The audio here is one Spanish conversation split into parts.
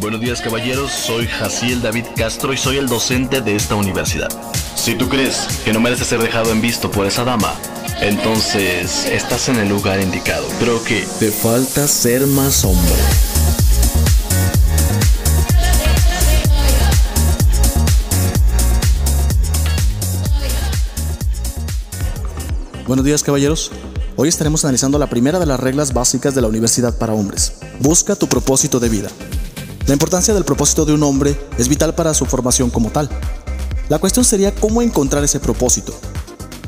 Buenos días caballeros, soy Jaciel David Castro y soy el docente de esta universidad. Si tú crees que no mereces ser dejado en visto por esa dama, entonces estás en el lugar indicado. Creo que te falta ser más hombre. Buenos días caballeros. Hoy estaremos analizando la primera de las reglas básicas de la universidad para hombres. Busca tu propósito de vida. La importancia del propósito de un hombre es vital para su formación como tal. La cuestión sería cómo encontrar ese propósito.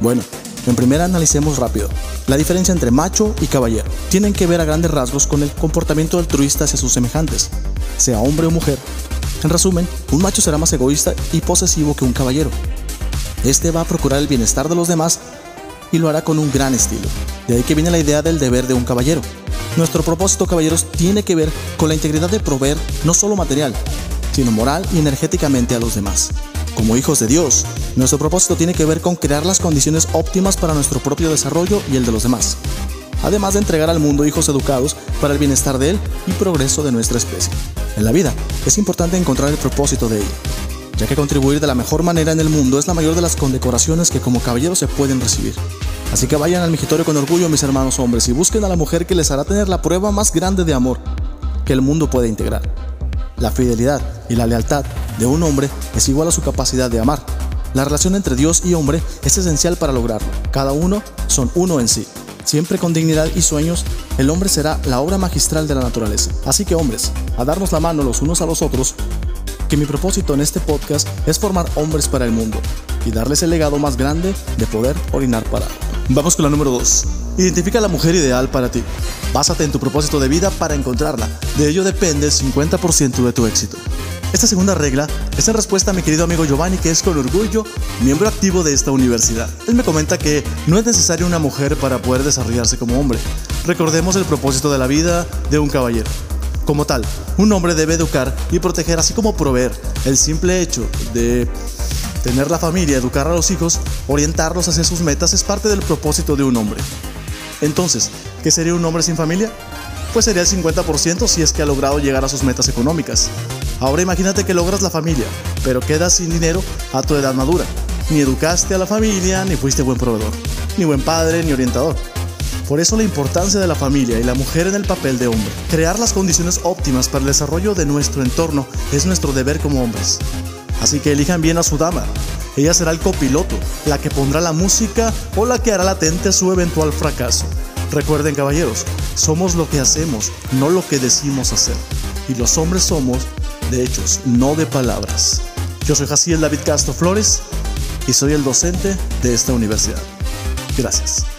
Bueno, en primera analicemos rápido. La diferencia entre macho y caballero tienen que ver a grandes rasgos con el comportamiento altruista hacia sus semejantes, sea hombre o mujer. En resumen, un macho será más egoísta y posesivo que un caballero. Este va a procurar el bienestar de los demás y lo hará con un gran estilo. De ahí que viene la idea del deber de un caballero. Nuestro propósito, caballeros, tiene que ver con la integridad de proveer no solo material, sino moral y energéticamente a los demás. Como hijos de Dios, nuestro propósito tiene que ver con crear las condiciones óptimas para nuestro propio desarrollo y el de los demás, además de entregar al mundo hijos educados para el bienestar de él y progreso de nuestra especie. En la vida es importante encontrar el propósito de ella, ya que contribuir de la mejor manera en el mundo es la mayor de las condecoraciones que como caballeros se pueden recibir. Así que vayan al migitorio con orgullo, mis hermanos hombres, y busquen a la mujer que les hará tener la prueba más grande de amor que el mundo puede integrar. La fidelidad y la lealtad de un hombre es igual a su capacidad de amar. La relación entre Dios y hombre es esencial para lograrlo. Cada uno son uno en sí. Siempre con dignidad y sueños, el hombre será la obra magistral de la naturaleza. Así que hombres, a darnos la mano los unos a los otros, que mi propósito en este podcast es formar hombres para el mundo y darles el legado más grande de poder orinar para. Vamos con la número 2. Identifica la mujer ideal para ti. Básate en tu propósito de vida para encontrarla. De ello depende el 50% de tu éxito. Esta segunda regla es en respuesta a mi querido amigo Giovanni, que es con orgullo miembro activo de esta universidad. Él me comenta que no es necesaria una mujer para poder desarrollarse como hombre. Recordemos el propósito de la vida de un caballero. Como tal, un hombre debe educar y proteger así como proveer. El simple hecho de Tener la familia, educar a los hijos, orientarlos hacia sus metas es parte del propósito de un hombre. Entonces, ¿qué sería un hombre sin familia? Pues sería el 50% si es que ha logrado llegar a sus metas económicas. Ahora imagínate que logras la familia, pero quedas sin dinero a tu edad madura. Ni educaste a la familia, ni fuiste buen proveedor, ni buen padre, ni orientador. Por eso la importancia de la familia y la mujer en el papel de hombre. Crear las condiciones óptimas para el desarrollo de nuestro entorno es nuestro deber como hombres. Así que elijan bien a su dama. Ella será el copiloto, la que pondrá la música o la que hará latente su eventual fracaso. Recuerden caballeros, somos lo que hacemos, no lo que decimos hacer. Y los hombres somos de hechos, no de palabras. Yo soy Jaciel David Castro Flores y soy el docente de esta universidad. Gracias.